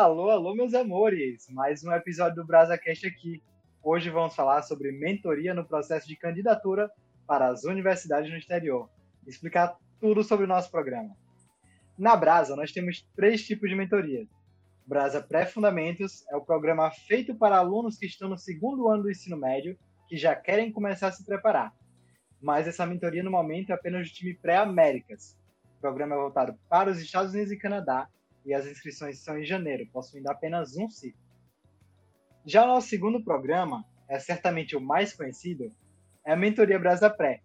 Alô, alô, meus amores! Mais um episódio do BrasaCast aqui. Hoje vamos falar sobre mentoria no processo de candidatura para as universidades no exterior. Explicar tudo sobre o nosso programa. Na Brasa, nós temos três tipos de mentoria. Brasa Pré-Fundamentos é o programa feito para alunos que estão no segundo ano do ensino médio que já querem começar a se preparar. Mas essa mentoria no momento é apenas do time Pré-Américas. O programa é voltado para os Estados Unidos e Canadá e as inscrições são em janeiro, possuindo apenas um ciclo. Já o nosso segundo programa, é certamente o mais conhecido, é a Mentoria Brasa Pré,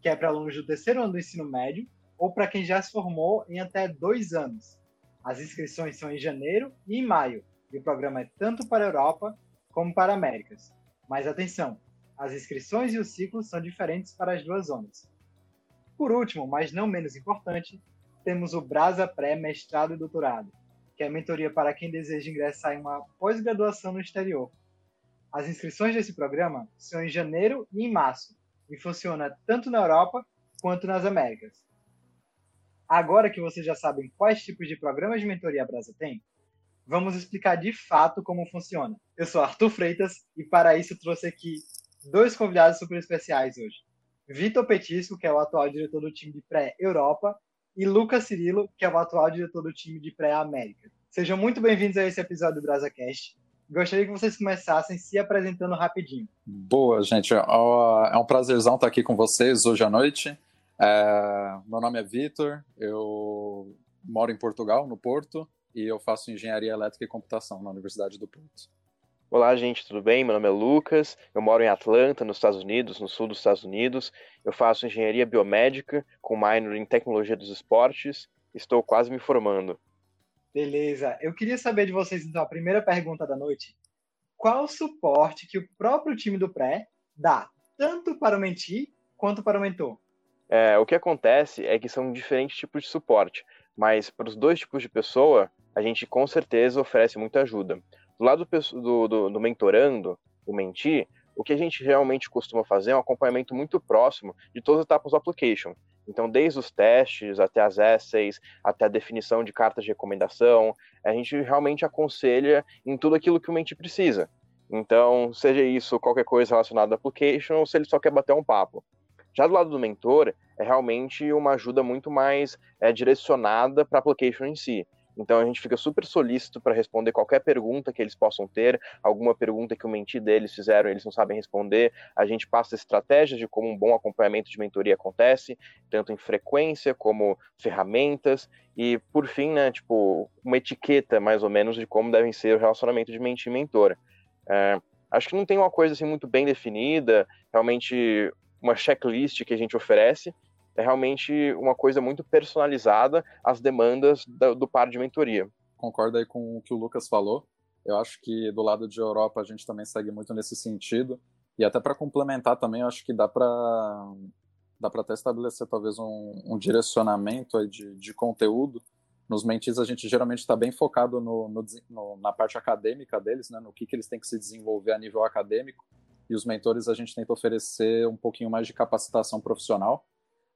que é para alunos do terceiro ano do ensino médio ou para quem já se formou em até dois anos. As inscrições são em janeiro e em maio, e o programa é tanto para a Europa como para Américas. Mas atenção, as inscrições e os ciclos são diferentes para as duas zonas. Por último, mas não menos importante, temos o Brasa Pré Mestrado e Doutorado, que é a mentoria para quem deseja ingressar em uma pós-graduação no exterior. As inscrições desse programa são em janeiro e em março, e funciona tanto na Europa quanto nas Américas. Agora que vocês já sabem quais tipos de programas de mentoria a Brasa tem, vamos explicar de fato como funciona. Eu sou Arthur Freitas e para isso trouxe aqui dois convidados super especiais hoje. Vitor Petisco, que é o atual diretor do time de pré-Europa, e Lucas Cirilo, que é o atual diretor do time de pré-América. Sejam muito bem-vindos a esse episódio do BrasaCast. Gostaria que vocês começassem se apresentando rapidinho. Boa, gente. É um prazerzão estar aqui com vocês hoje à noite. É... Meu nome é Vitor, eu moro em Portugal, no Porto, e eu faço engenharia elétrica e computação na Universidade do Porto. Olá, gente, tudo bem? Meu nome é Lucas, eu moro em Atlanta, nos Estados Unidos, no sul dos Estados Unidos. Eu faço engenharia biomédica com minor em tecnologia dos esportes. Estou quase me formando. Beleza. Eu queria saber de vocês, então, a primeira pergunta da noite. Qual o suporte que o próprio time do pré dá, tanto para o mentir quanto para o mentor? É, o que acontece é que são diferentes tipos de suporte, mas para os dois tipos de pessoa, a gente com certeza oferece muita ajuda. Do lado do, do, do mentorando, o mentir, o que a gente realmente costuma fazer é um acompanhamento muito próximo de todas as etapas do application. Então, desde os testes até as essays, até a definição de cartas de recomendação, a gente realmente aconselha em tudo aquilo que o mentir precisa. Então, seja isso qualquer coisa relacionada ao application ou se ele só quer bater um papo. Já do lado do mentor, é realmente uma ajuda muito mais é, direcionada para a application em si. Então a gente fica super solícito para responder qualquer pergunta que eles possam ter, alguma pergunta que o mentir deles fizeram, eles não sabem responder. A gente passa estratégias de como um bom acompanhamento de mentoria acontece, tanto em frequência como ferramentas e por fim, né, tipo, uma etiqueta mais ou menos de como devem ser o relacionamento de mentir e mentor. É, acho que não tem uma coisa assim muito bem definida, realmente uma checklist que a gente oferece, é realmente uma coisa muito personalizada às demandas do, do par de mentoria. Concordo aí com o que o Lucas falou. Eu acho que do lado de Europa a gente também segue muito nesse sentido. E até para complementar também, eu acho que dá para dá para até estabelecer talvez um, um direcionamento de, de conteúdo. Nos mentis a gente geralmente está bem focado no, no, no, na parte acadêmica deles, né, no que, que eles têm que se desenvolver a nível acadêmico. E os mentores a gente tenta oferecer um pouquinho mais de capacitação profissional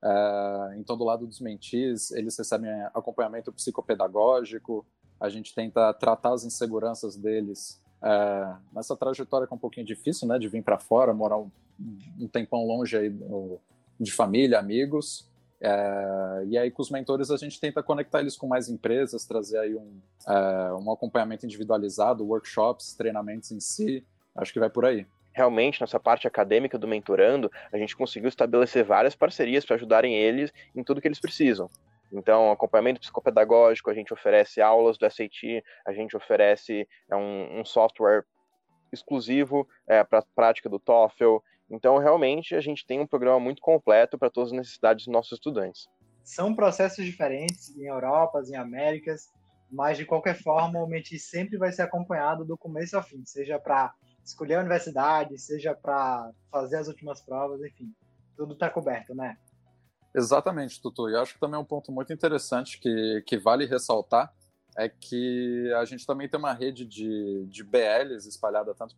Uh, então, do lado dos mentis, eles recebem acompanhamento psicopedagógico, a gente tenta tratar as inseguranças deles uh, nessa trajetória que é um pouquinho difícil, né, de vir para fora, morar um, um, tempão longe aí de família, amigos. Uh, e aí, com os mentores, a gente tenta conectar eles com mais empresas, trazer aí um, um acompanhamento individualizado, workshops, treinamentos em si. Acho que vai por aí realmente nessa parte acadêmica do mentorando, a gente conseguiu estabelecer várias parcerias para ajudarem eles em tudo que eles precisam. Então, acompanhamento psicopedagógico, a gente oferece aulas do SAT, a gente oferece é, um, um software exclusivo é, para a prática do TOEFL. Então, realmente, a gente tem um programa muito completo para todas as necessidades dos nossos estudantes. São processos diferentes em Europa, em Américas, mas de qualquer forma, o METI sempre vai ser acompanhado do começo ao fim, seja para escolher a universidade, seja para fazer as últimas provas, enfim, tudo está coberto, né? Exatamente, Tutu. E acho que também é um ponto muito interessante que, que vale ressaltar é que a gente também tem uma rede de, de BLs espalhada tanto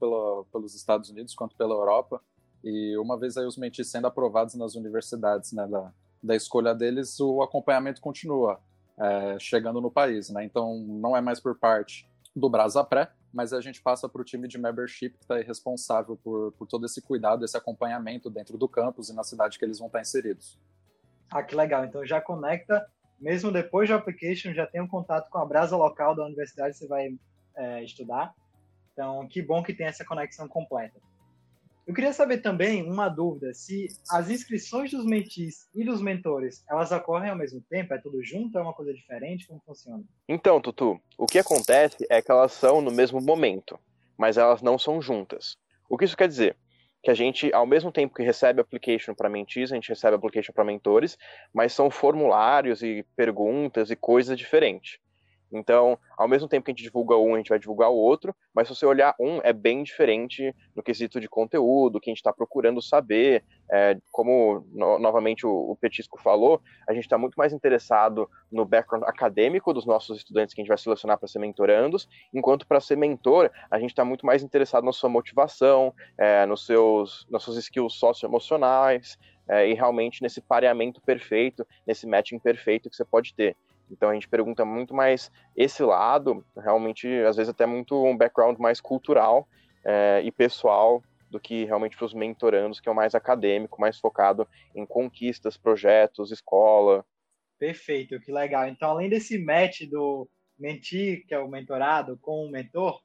pelos Estados Unidos quanto pela Europa. E uma vez aí os mentis sendo aprovados nas universidades né, da, da escolha deles, o acompanhamento continua é, chegando no país. Né? Então, não é mais por parte do Brasa Pré, mas a gente passa para o time de membership que está responsável por, por todo esse cuidado, esse acompanhamento dentro do campus e na cidade que eles vão estar inseridos. Ah, que legal. Então já conecta, mesmo depois do application, já tem um contato com a brasa local da universidade que você vai é, estudar. Então, que bom que tem essa conexão completa. Eu queria saber também uma dúvida, se as inscrições dos mentis e dos mentores, elas ocorrem ao mesmo tempo? É tudo junto? É uma coisa diferente? Como funciona? Então, Tutu, o que acontece é que elas são no mesmo momento, mas elas não são juntas. O que isso quer dizer? Que a gente, ao mesmo tempo que recebe application para mentis, a gente recebe application para mentores, mas são formulários e perguntas e coisas diferentes. Então, ao mesmo tempo que a gente divulga um, a gente vai divulgar o outro, mas se você olhar um, é bem diferente no quesito de conteúdo, que a gente está procurando saber. É, como, no, novamente, o, o, Petisco falou, a gente está muito mais interessado no background acadêmico dos nossos estudantes que a gente vai selecionar para ser mentorandos, enquanto para ser mentor, a gente está muito mais interessado na sua motivação, é, nos seus, nas suas skills socioemocionais, é, e realmente nesse pareamento perfeito, nesse matching perfeito que você pode ter. Então a gente pergunta muito mais esse lado, realmente, às vezes até muito um background mais cultural é, e pessoal do que realmente para os mentorandos, que é o mais acadêmico, mais focado em conquistas, projetos, escola. Perfeito, que legal. Então, além desse match do mentir, que é o mentorado, com o mentor,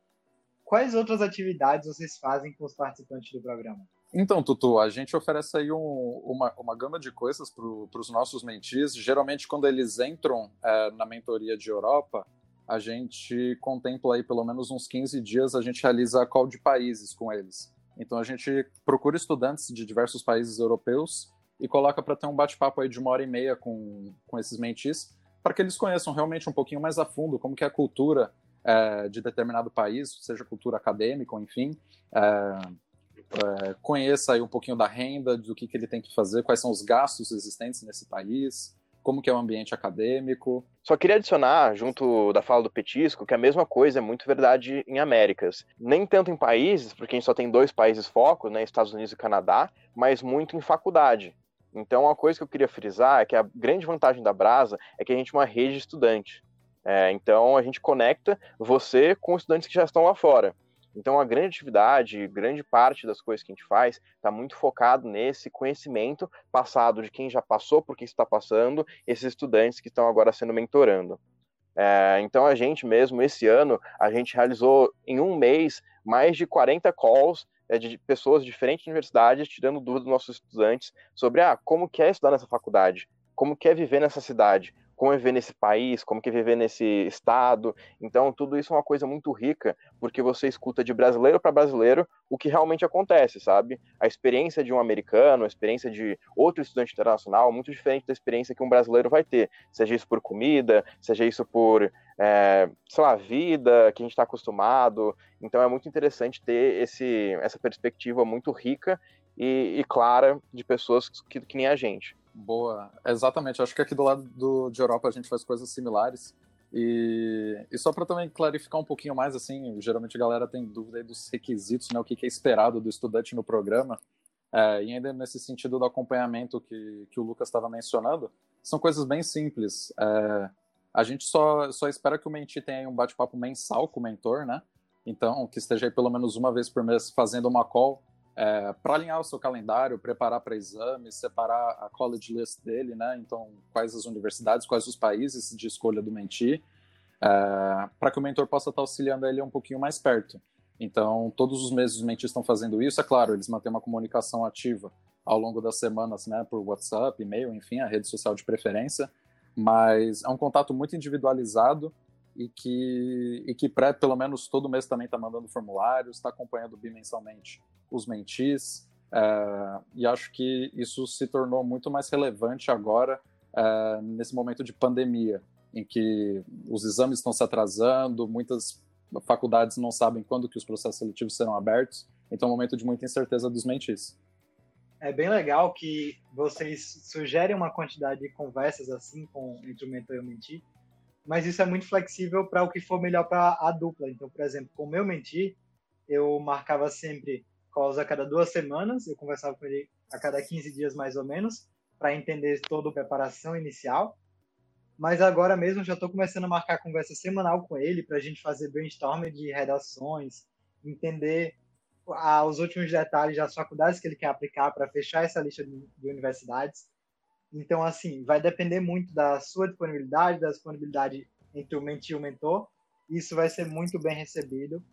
quais outras atividades vocês fazem com os participantes do programa? Então, Tutu, a gente oferece aí um, uma, uma gama de coisas para os nossos mentis. Geralmente, quando eles entram é, na mentoria de Europa, a gente contempla aí pelo menos uns 15 dias, a gente realiza a call de países com eles. Então, a gente procura estudantes de diversos países europeus e coloca para ter um bate-papo aí de uma hora e meia com, com esses mentis, para que eles conheçam realmente um pouquinho mais a fundo como que é a cultura é, de determinado país, seja cultura acadêmica, enfim, é, é, conheça aí um pouquinho da renda, do que, que ele tem que fazer, quais são os gastos existentes nesse país, como que é o ambiente acadêmico. Só queria adicionar, junto da fala do Petisco, que a mesma coisa é muito verdade em Américas. Nem tanto em países, porque a gente só tem dois países foco, né, Estados Unidos e Canadá, mas muito em faculdade. Então, uma coisa que eu queria frisar é que a grande vantagem da Brasa é que a gente é uma rede de estudante. É, então, a gente conecta você com estudantes que já estão lá fora. Então, a grande atividade, grande parte das coisas que a gente faz está muito focado nesse conhecimento passado de quem já passou por que está passando, esses estudantes que estão agora sendo mentorando. É, então, a gente mesmo, esse ano, a gente realizou em um mês mais de 40 calls é, de pessoas de diferentes universidades tirando dúvidas dos nossos estudantes sobre ah, como que é estudar nessa faculdade, como que é viver nessa cidade, como é viver nesse país, como é viver nesse estado. Então, tudo isso é uma coisa muito rica, porque você escuta de brasileiro para brasileiro o que realmente acontece, sabe? A experiência de um americano, a experiência de outro estudante internacional, é muito diferente da experiência que um brasileiro vai ter, seja isso por comida, seja isso por, é, sei lá, vida que a gente está acostumado. Então, é muito interessante ter esse, essa perspectiva muito rica e, e clara de pessoas que, que nem a gente. Boa, exatamente. Acho que aqui do lado do, de Europa a gente faz coisas similares. E, e só para também clarificar um pouquinho mais, assim, geralmente a galera tem dúvida dos requisitos, né, o que, que é esperado do estudante no programa. É, e ainda nesse sentido do acompanhamento que, que o Lucas estava mencionando, são coisas bem simples. É, a gente só, só espera que o mentir tenha um bate-papo mensal com o mentor, né? Então, que esteja aí pelo menos uma vez por mês fazendo uma call é, para alinhar o seu calendário, preparar para exames, separar a college list dele, né? Então, quais as universidades, quais os países de escolha do mentir, é, para que o mentor possa estar auxiliando ele um pouquinho mais perto. Então, todos os meses os mentis estão fazendo isso. É claro, eles mantêm uma comunicação ativa ao longo das semanas, né? Por WhatsApp, e-mail, enfim, a rede social de preferência. Mas é um contato muito individualizado e que, e que pré, pelo menos todo mês também está mandando formulários, está acompanhando bimensalmente os mentis, é, e acho que isso se tornou muito mais relevante agora, é, nesse momento de pandemia, em que os exames estão se atrasando, muitas faculdades não sabem quando que os processos seletivos serão abertos, então é um momento de muita incerteza dos mentis. É bem legal que vocês sugerem uma quantidade de conversas assim com entre o mentor e o mentir, mas isso é muito flexível para o que for melhor para a dupla. Então, por exemplo, com o meu mentir, eu marcava sempre calls a cada duas semanas, eu conversava com ele a cada 15 dias mais ou menos, para entender toda a preparação inicial. mas agora mesmo já estou começando a marcar conversa semanal com ele para a gente fazer brainstorming de redações, entender os últimos detalhes das faculdades que ele quer aplicar para fechar essa lista de universidades. Então, assim, vai depender muito da sua disponibilidade, da disponibilidade entre o mentir e o mentor. Isso vai ser muito bem recebido,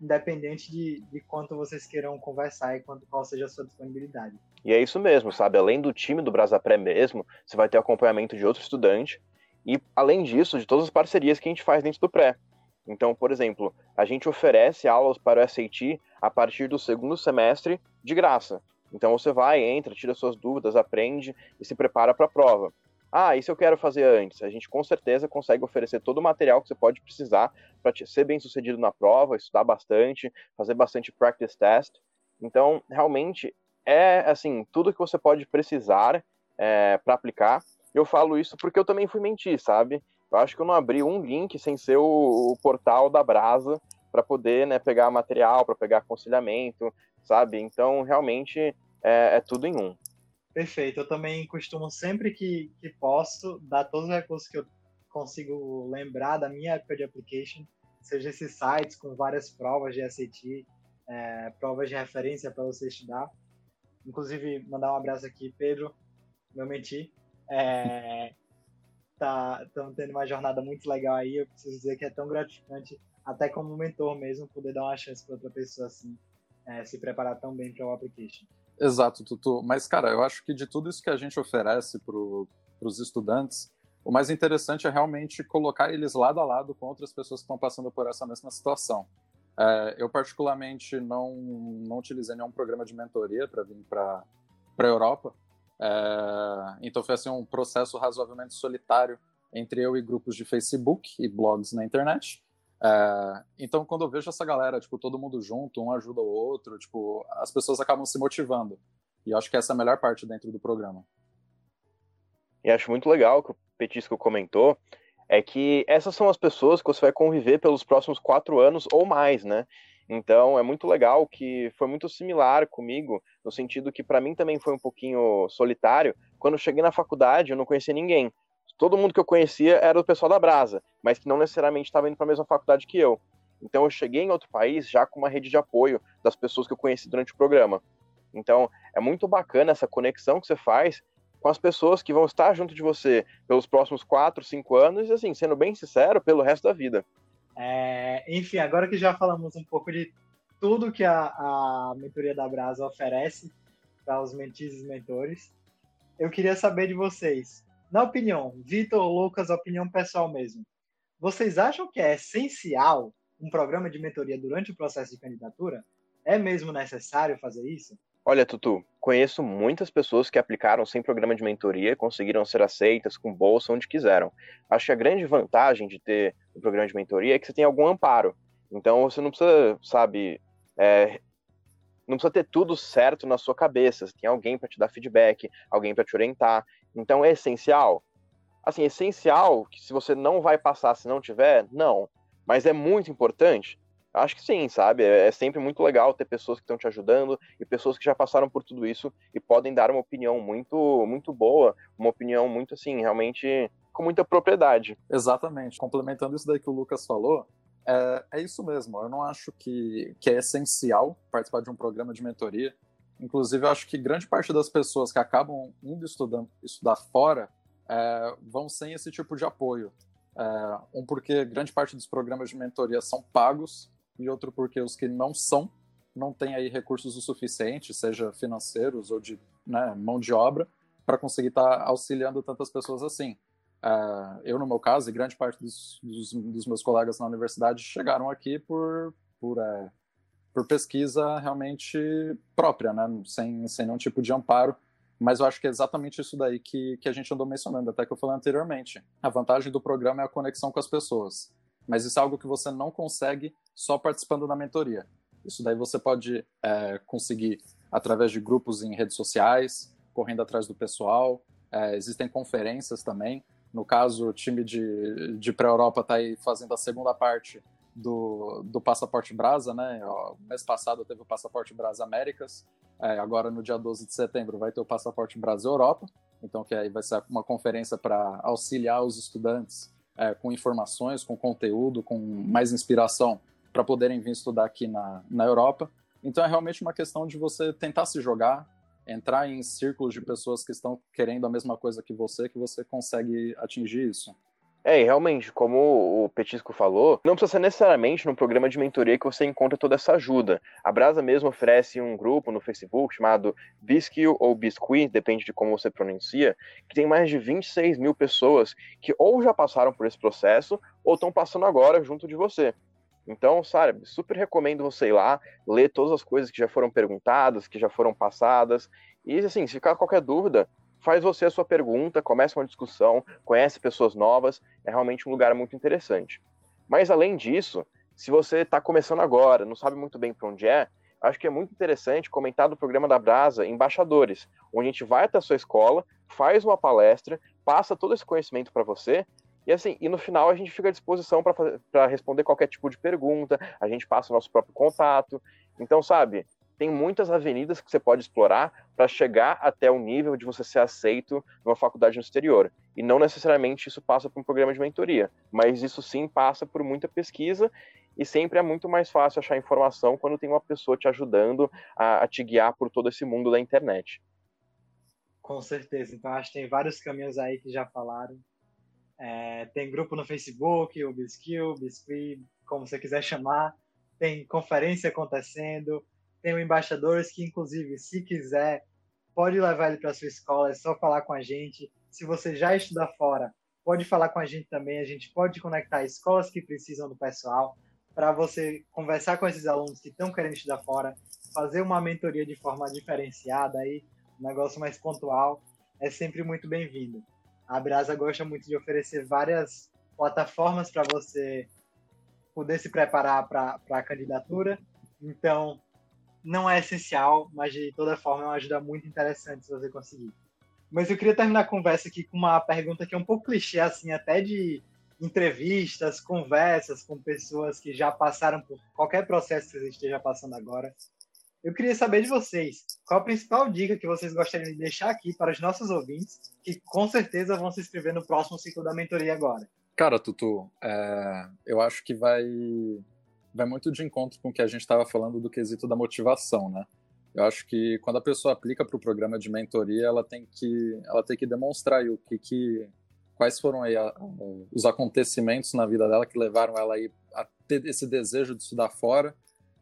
independente de, de quanto vocês queiram conversar e quanto, qual seja a sua disponibilidade. E é isso mesmo, sabe? Além do time do Brasa Pré mesmo, você vai ter acompanhamento de outro estudante. E, além disso, de todas as parcerias que a gente faz dentro do pré. Então, por exemplo, a gente oferece aulas para o SAT a partir do segundo semestre de graça. Então você vai, entra, tira suas dúvidas, aprende e se prepara para a prova. Ah, isso eu quero fazer antes. A gente com certeza consegue oferecer todo o material que você pode precisar para ser bem sucedido na prova, estudar bastante, fazer bastante practice test. Então, realmente é assim tudo que você pode precisar é, para aplicar. Eu falo isso porque eu também fui mentir, sabe? Eu acho que eu não abri um link sem ser o, o portal da Brasa para poder né, pegar material, para pegar aconselhamento, sabe? Então, realmente é, é, tudo em um. Perfeito. Eu também costumo, sempre que, que posso, dar todos os recursos que eu consigo lembrar da minha época de application, seja esses sites com várias provas de SAT, é, provas de referência para você estudar. Inclusive, mandar um abraço aqui, Pedro, meu menti. É, tá estamos tendo uma jornada muito legal aí. Eu preciso dizer que é tão gratificante, até como mentor mesmo, poder dar uma chance para outra pessoa assim, é, se preparar tão bem para o application. Exato, Tutu. Mas, cara, eu acho que de tudo isso que a gente oferece para os estudantes, o mais interessante é realmente colocar eles lado a lado com outras pessoas que estão passando por essa mesma situação. É, eu, particularmente, não, não utilizei nenhum programa de mentoria para vir para a Europa, é, então foi assim um processo razoavelmente solitário entre eu e grupos de Facebook e blogs na internet. É, então quando eu vejo essa galera, tipo, todo mundo junto, um ajuda o outro, tipo, as pessoas acabam se motivando. E eu acho que essa é a melhor parte dentro do programa. E acho muito legal que o Petisco comentou, é que essas são as pessoas que você vai conviver pelos próximos quatro anos ou mais, né? Então é muito legal que foi muito similar comigo, no sentido que para mim também foi um pouquinho solitário. Quando cheguei na faculdade, eu não conhecia ninguém. Todo mundo que eu conhecia era o pessoal da Brasa, mas que não necessariamente estava indo para a mesma faculdade que eu. Então eu cheguei em outro país já com uma rede de apoio das pessoas que eu conheci durante o programa. Então é muito bacana essa conexão que você faz com as pessoas que vão estar junto de você pelos próximos quatro, cinco anos e assim, sendo bem sincero, pelo resto da vida. É, enfim, agora que já falamos um pouco de tudo que a, a mentoria da Brasa oferece para os mentis e mentores, eu queria saber de vocês, na opinião, Vitor, Lucas, opinião pessoal mesmo, vocês acham que é essencial um programa de mentoria durante o processo de candidatura? É mesmo necessário fazer isso? Olha, Tutu, conheço muitas pessoas que aplicaram sem programa de mentoria e conseguiram ser aceitas com bolsa onde quiseram. Acho que a grande vantagem de ter um programa de mentoria é que você tem algum amparo. Então você não precisa, sabe, é, não precisa ter tudo certo na sua cabeça. Você tem alguém para te dar feedback, alguém para te orientar. Então é essencial. Assim, essencial que se você não vai passar se não tiver, não. Mas é muito importante Acho que sim, sabe? É, é sempre muito legal ter pessoas que estão te ajudando e pessoas que já passaram por tudo isso e podem dar uma opinião muito, muito boa, uma opinião muito assim, realmente com muita propriedade. Exatamente. Complementando isso daí que o Lucas falou, é, é isso mesmo. Eu não acho que, que é essencial participar de um programa de mentoria. Inclusive, eu acho que grande parte das pessoas que acabam indo estudando, estudar fora é, vão sem esse tipo de apoio. É, um, porque grande parte dos programas de mentoria são pagos e outro porque os que não são não têm aí recursos o suficiente, seja financeiros ou de né, mão de obra, para conseguir estar tá auxiliando tantas pessoas assim. Uh, eu, no meu caso, e grande parte dos, dos, dos, meus colegas na universidade chegaram aqui por, por, é, por pesquisa realmente própria, né, sem, sem nenhum tipo de amparo. Mas eu acho que é exatamente isso daí que, que a gente andou mencionando, até que eu falei anteriormente. A vantagem do programa é a conexão com as pessoas mas isso é algo que você não consegue só participando da mentoria. Isso daí você pode é, conseguir através de grupos em redes sociais, correndo atrás do pessoal. É, existem conferências também. No caso, o time de, de pré-Europa está aí fazendo a segunda parte do, do Passaporte Brasa, né? O mês passado teve o Passaporte Brasa Américas, é, agora no dia 12 de setembro vai ter o Passaporte Brasa Europa. então que aí vai ser uma conferência para auxiliar os estudantes é, com informações, com conteúdo, com mais inspiração para poderem vir estudar aqui na, na Europa. Então é realmente uma questão de você tentar se jogar, entrar em círculos de pessoas que estão querendo a mesma coisa que você, que você consegue atingir isso. É, e realmente, como o Petisco falou, não precisa ser necessariamente no programa de mentoria que você encontra toda essa ajuda. A Brasa mesmo oferece um grupo no Facebook chamado Bisquill ou Biscuit, depende de como você pronuncia, que tem mais de 26 mil pessoas que ou já passaram por esse processo ou estão passando agora junto de você. Então, sabe, super recomendo você ir lá, ler todas as coisas que já foram perguntadas, que já foram passadas. E, assim, se ficar qualquer dúvida, faz você a sua pergunta, começa uma discussão, conhece pessoas novas, é realmente um lugar muito interessante. Mas além disso, se você está começando agora, não sabe muito bem para onde é, acho que é muito interessante comentar do programa da Brasa Embaixadores, onde a gente vai até a sua escola, faz uma palestra, passa todo esse conhecimento para você, e assim, e no final a gente fica à disposição para responder qualquer tipo de pergunta, a gente passa o nosso próprio contato. Então, sabe, tem muitas avenidas que você pode explorar para chegar até o nível de você ser aceito numa faculdade no exterior. E não necessariamente isso passa por um programa de mentoria, mas isso sim passa por muita pesquisa e sempre é muito mais fácil achar informação quando tem uma pessoa te ajudando a, a te guiar por todo esse mundo da internet. Com certeza. Então acho que tem vários caminhos aí que já falaram. É, tem grupo no Facebook, o Biskill, Biscuit, como você quiser chamar. Tem conferência acontecendo tem o Embaixadores, que inclusive, se quiser, pode levar ele para sua escola, é só falar com a gente. Se você já estuda fora, pode falar com a gente também, a gente pode conectar escolas que precisam do pessoal para você conversar com esses alunos que estão querendo estudar fora, fazer uma mentoria de forma diferenciada aí, um negócio mais pontual, é sempre muito bem-vindo. A Brasa gosta muito de oferecer várias plataformas para você poder se preparar para a candidatura. Então, não é essencial, mas de toda forma é uma ajuda muito interessante se você conseguir. Mas eu queria terminar a conversa aqui com uma pergunta que é um pouco clichê, assim, até de entrevistas, conversas com pessoas que já passaram por qualquer processo que você esteja passando agora. Eu queria saber de vocês, qual a principal dica que vocês gostariam de deixar aqui para os nossos ouvintes, que com certeza vão se inscrever no próximo ciclo da mentoria agora? Cara, Tutu, é, eu acho que vai vai muito de encontro com o que a gente estava falando do quesito da motivação, né? Eu acho que quando a pessoa aplica para o programa de mentoria, ela tem que ela tem que demonstrar o que, que quais foram aí a, os acontecimentos na vida dela que levaram ela aí a ter esse desejo de estudar fora,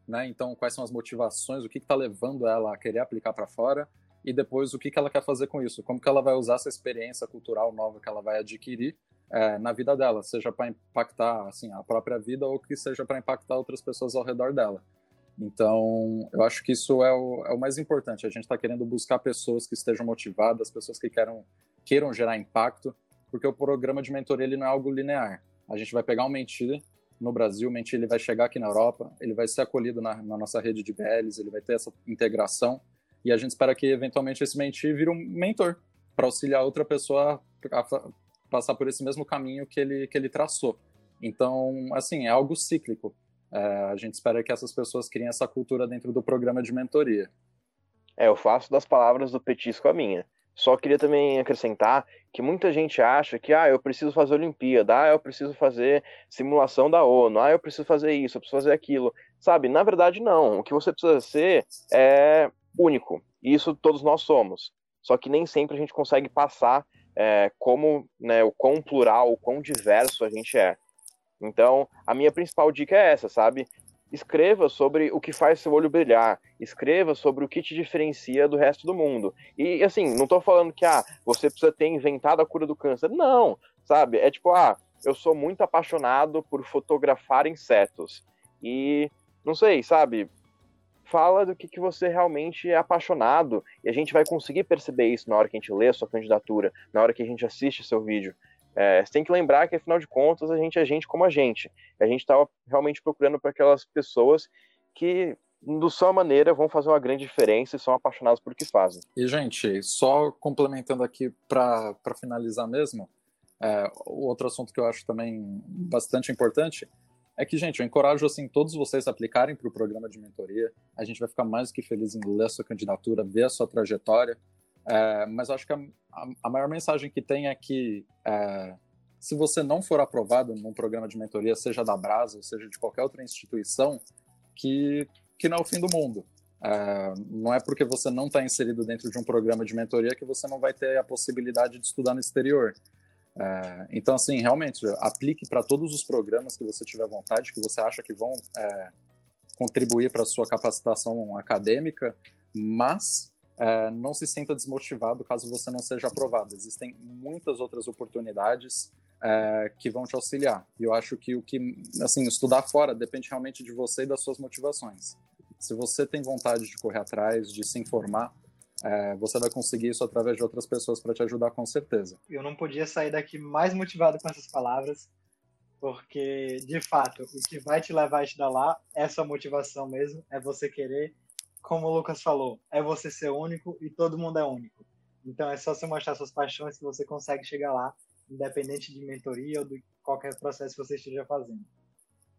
né? Então, quais são as motivações, o que está levando ela a querer aplicar para fora e depois o que, que ela quer fazer com isso, como que ela vai usar essa experiência cultural nova que ela vai adquirir é, na vida dela, seja para impactar assim a própria vida ou que seja para impactar outras pessoas ao redor dela. Então, eu acho que isso é o, é o mais importante. A gente está querendo buscar pessoas que estejam motivadas, pessoas que queiram, queiram gerar impacto, porque o programa de mentoria ele não é algo linear. A gente vai pegar um mentir no Brasil, o mentir ele vai chegar aqui na Europa, ele vai ser acolhido na, na nossa rede de BLs, ele vai ter essa integração, e a gente espera que eventualmente esse mentir vire um mentor para auxiliar outra pessoa a, passar por esse mesmo caminho que ele, que ele traçou. Então, assim, é algo cíclico. É, a gente espera que essas pessoas criem essa cultura dentro do programa de mentoria. É, eu faço das palavras do Petisco a minha. Só queria também acrescentar que muita gente acha que ah, eu preciso fazer Olimpíada, ah, eu preciso fazer simulação da ONU, ah, eu preciso fazer isso, eu preciso fazer aquilo. Sabe, na verdade não. O que você precisa ser é único. E isso todos nós somos. Só que nem sempre a gente consegue passar é, como, né, o quão plural, o quão diverso a gente é. Então, a minha principal dica é essa, sabe? Escreva sobre o que faz seu olho brilhar. Escreva sobre o que te diferencia do resto do mundo. E, assim, não estou falando que, ah, você precisa ter inventado a cura do câncer. Não, sabe? É tipo, ah, eu sou muito apaixonado por fotografar insetos. E, não sei, sabe? Fala do que, que você realmente é apaixonado. E a gente vai conseguir perceber isso na hora que a gente lê a sua candidatura, na hora que a gente assiste seu vídeo. É, você tem que lembrar que, afinal de contas, a gente é gente como a gente. A gente estava realmente procurando para aquelas pessoas que, do sua maneira, vão fazer uma grande diferença e são apaixonados por o que fazem. E, gente, só complementando aqui para finalizar mesmo, é, outro assunto que eu acho também bastante importante é que, gente, eu encorajo assim todos vocês a aplicarem para o programa de mentoria. A gente vai ficar mais do que feliz em ler a sua candidatura, ver a sua trajetória. É, mas acho que a, a, maior mensagem que tem é que é, se você não for aprovado num programa de mentoria, seja da Brasa, ou seja de qualquer outra instituição, que, que não é o fim do mundo. É, não é porque você não está inserido dentro de um programa de mentoria que você não vai ter a possibilidade de estudar no exterior. É, então, assim, realmente, aplique para todos os programas que você tiver vontade, que você acha que vão é, contribuir para a sua capacitação acadêmica, mas é, não se sinta desmotivado caso você não seja aprovado. Existem muitas outras oportunidades é, que vão te auxiliar. E eu acho que o que, assim, estudar fora depende realmente de você e das suas motivações. Se você tem vontade de correr atrás, de se informar, é, você vai conseguir isso através de outras pessoas para te ajudar com certeza. Eu não podia sair daqui mais motivado com essas palavras, porque de fato o que vai te levar a estudar lá é sua motivação mesmo, é você querer, como o Lucas falou, é você ser único e todo mundo é único. Então é só você mostrar suas paixões que você consegue chegar lá, independente de mentoria ou de qualquer processo que você esteja fazendo.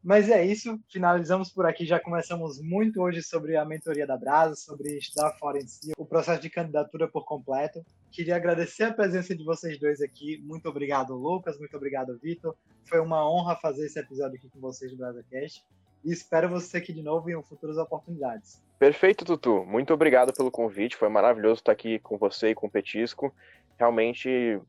Mas é isso, finalizamos por aqui. Já começamos muito hoje sobre a mentoria da Brasa, sobre estudar fora em si, o processo de candidatura por completo. Queria agradecer a presença de vocês dois aqui. Muito obrigado, Lucas. Muito obrigado, Vitor. Foi uma honra fazer esse episódio aqui com vocês do BrasaCast. E espero você aqui de novo em futuras oportunidades. Perfeito, Tutu. Muito obrigado pelo convite. Foi maravilhoso estar aqui com você e com o Petisco. Realmente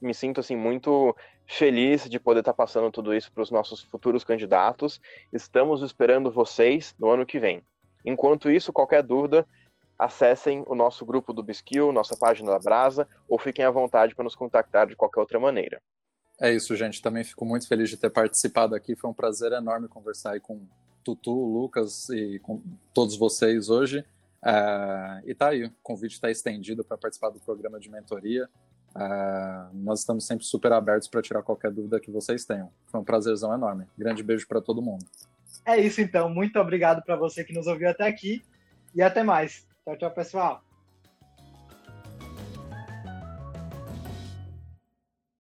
me sinto assim muito feliz de poder estar passando tudo isso para os nossos futuros candidatos. Estamos esperando vocês no ano que vem. Enquanto isso, qualquer dúvida, acessem o nosso grupo do Biskill, nossa página da Brasa, ou fiquem à vontade para nos contactar de qualquer outra maneira. É isso, gente. Também fico muito feliz de ter participado aqui. Foi um prazer enorme conversar com o Tutu, Lucas e com todos vocês hoje. É, e tá aí, o convite está estendido para participar do programa de mentoria. Uh, nós estamos sempre super abertos para tirar qualquer dúvida que vocês tenham. Foi um prazerzão enorme. Grande beijo para todo mundo. É isso então. Muito obrigado para você que nos ouviu até aqui e até mais. Tchau, tchau, pessoal.